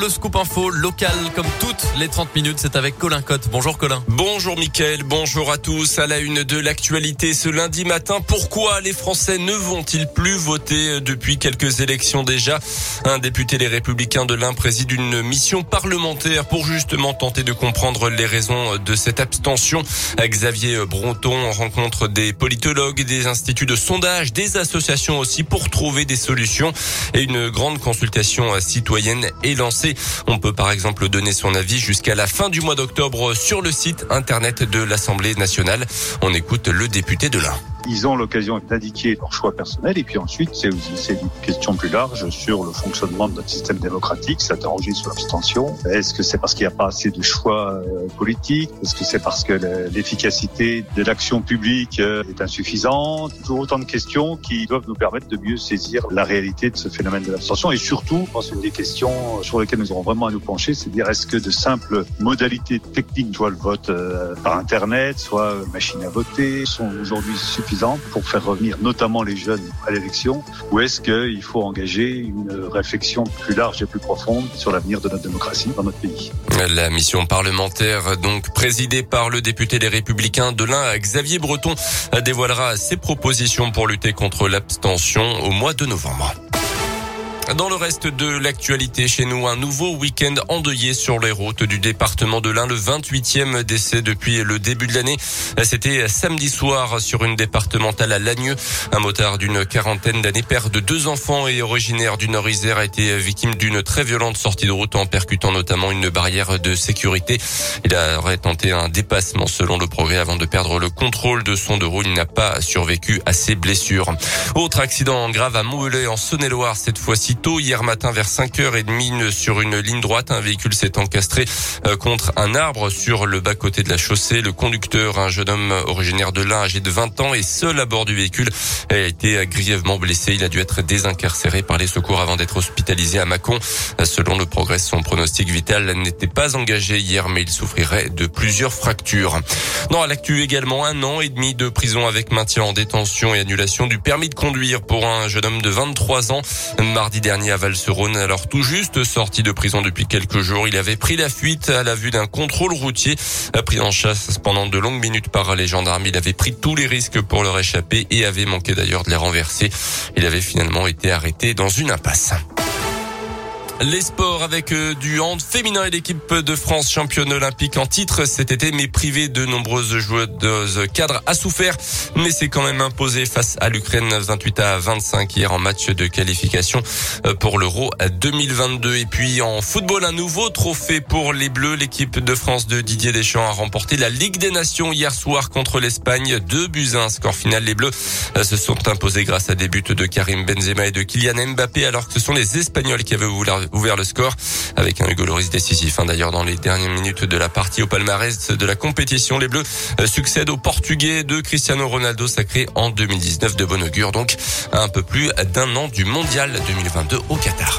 le scoop info local comme toutes les 30 minutes. C'est avec Colin Cotte. Bonjour Colin. Bonjour Mickaël, bonjour à tous. À la une de l'actualité ce lundi matin, pourquoi les Français ne vont-ils plus voter depuis quelques élections déjà? Un député des Républicains de l'Ain préside une mission parlementaire pour justement tenter de comprendre les raisons de cette abstention. Xavier Bronton rencontre des politologues, des instituts de sondage, des associations aussi pour trouver des solutions et une grande consultation citoyenne est lancée. On peut par exemple donner son avis jusqu'à la fin du mois d'octobre sur le site internet de l'Assemblée nationale. On écoute le député de l'Ain. Ils ont l'occasion d'indiquer leur choix personnel et puis ensuite c'est aussi une question plus large sur le fonctionnement de notre système démocratique, s'interroger sur l'abstention. Est-ce que c'est parce qu'il n'y a pas assez de choix euh, politiques? Est-ce que c'est parce que l'efficacité de l'action publique euh, est insuffisante? Toujours autant de questions qui doivent nous permettre de mieux saisir la réalité de ce phénomène de l'abstention. Et surtout, je pense une des questions sur lesquelles nous aurons vraiment à nous pencher, c'est de dire est-ce que de simples modalités techniques, soit le vote euh, par internet, soit machine à voter, sont aujourd'hui suffisantes pour faire revenir notamment les jeunes à l'élection ou est-ce qu'il faut engager une réflexion plus large et plus profonde sur l'avenir de notre démocratie dans notre pays? La mission parlementaire, donc présidée par le député des Républicains de l'Ain, Xavier Breton, dévoilera ses propositions pour lutter contre l'abstention au mois de novembre. Dans le reste de l'actualité chez nous, un nouveau week-end endeuillé sur les routes du département de l'Ain, le 28e décès depuis le début de l'année. C'était samedi soir sur une départementale à Lagneux. Un motard d'une quarantaine d'années, père de deux enfants et originaire du Nord-Isère, a été victime d'une très violente sortie de route en percutant notamment une barrière de sécurité. Il aurait tenté un dépassement selon le progrès avant de perdre le contrôle de son deux roues. Il n'a pas survécu à ses blessures. Autre accident grave à Moulay en Saône-et-Loire, cette fois-ci tôt hier matin vers 5h30 sur une ligne droite. Un véhicule s'est encastré euh, contre un arbre sur le bas-côté de la chaussée. Le conducteur, un jeune homme originaire de l'Ain, âgé de 20 ans et seul à bord du véhicule, a été grièvement blessé. Il a dû être désincarcéré par les secours avant d'être hospitalisé à Mâcon. Selon le progrès, son pronostic vital n'était pas engagé hier, mais il souffrirait de plusieurs fractures. Dans l'actu également, un an et demi de prison avec maintien en détention et annulation du permis de conduire pour un jeune homme de 23 ans. Mardi dernier à Valserone, alors tout juste sorti de prison depuis quelques jours. Il avait pris la fuite à la vue d'un contrôle routier, pris en chasse pendant de longues minutes par les gendarmes. Il avait pris tous les risques pour leur échapper et avait manqué d'ailleurs de les renverser. Il avait finalement été arrêté dans une impasse. Les sports avec euh, du hand féminin et l'équipe de France championne olympique en titre cet été, mais privé de nombreuses joueuses cadres a souffert, mais c'est quand même imposé face à l'Ukraine 28 à 25 hier en match de qualification euh, pour l'Euro 2022. Et puis en football, un nouveau trophée pour les Bleus. L'équipe de France de Didier Deschamps a remporté la Ligue des Nations hier soir contre l'Espagne. Deux buts un score final. Les Bleus euh, se sont imposés grâce à des buts de Karim Benzema et de Kylian Mbappé, alors que ce sont les Espagnols qui avaient voulu ouvert le score avec un Hugo décisif. Hein, D'ailleurs, dans les dernières minutes de la partie au palmarès de la compétition, les Bleus euh, succèdent au Portugais de Cristiano Ronaldo sacré en 2019 de bon augure, donc un peu plus d'un an du mondial 2022 au Qatar.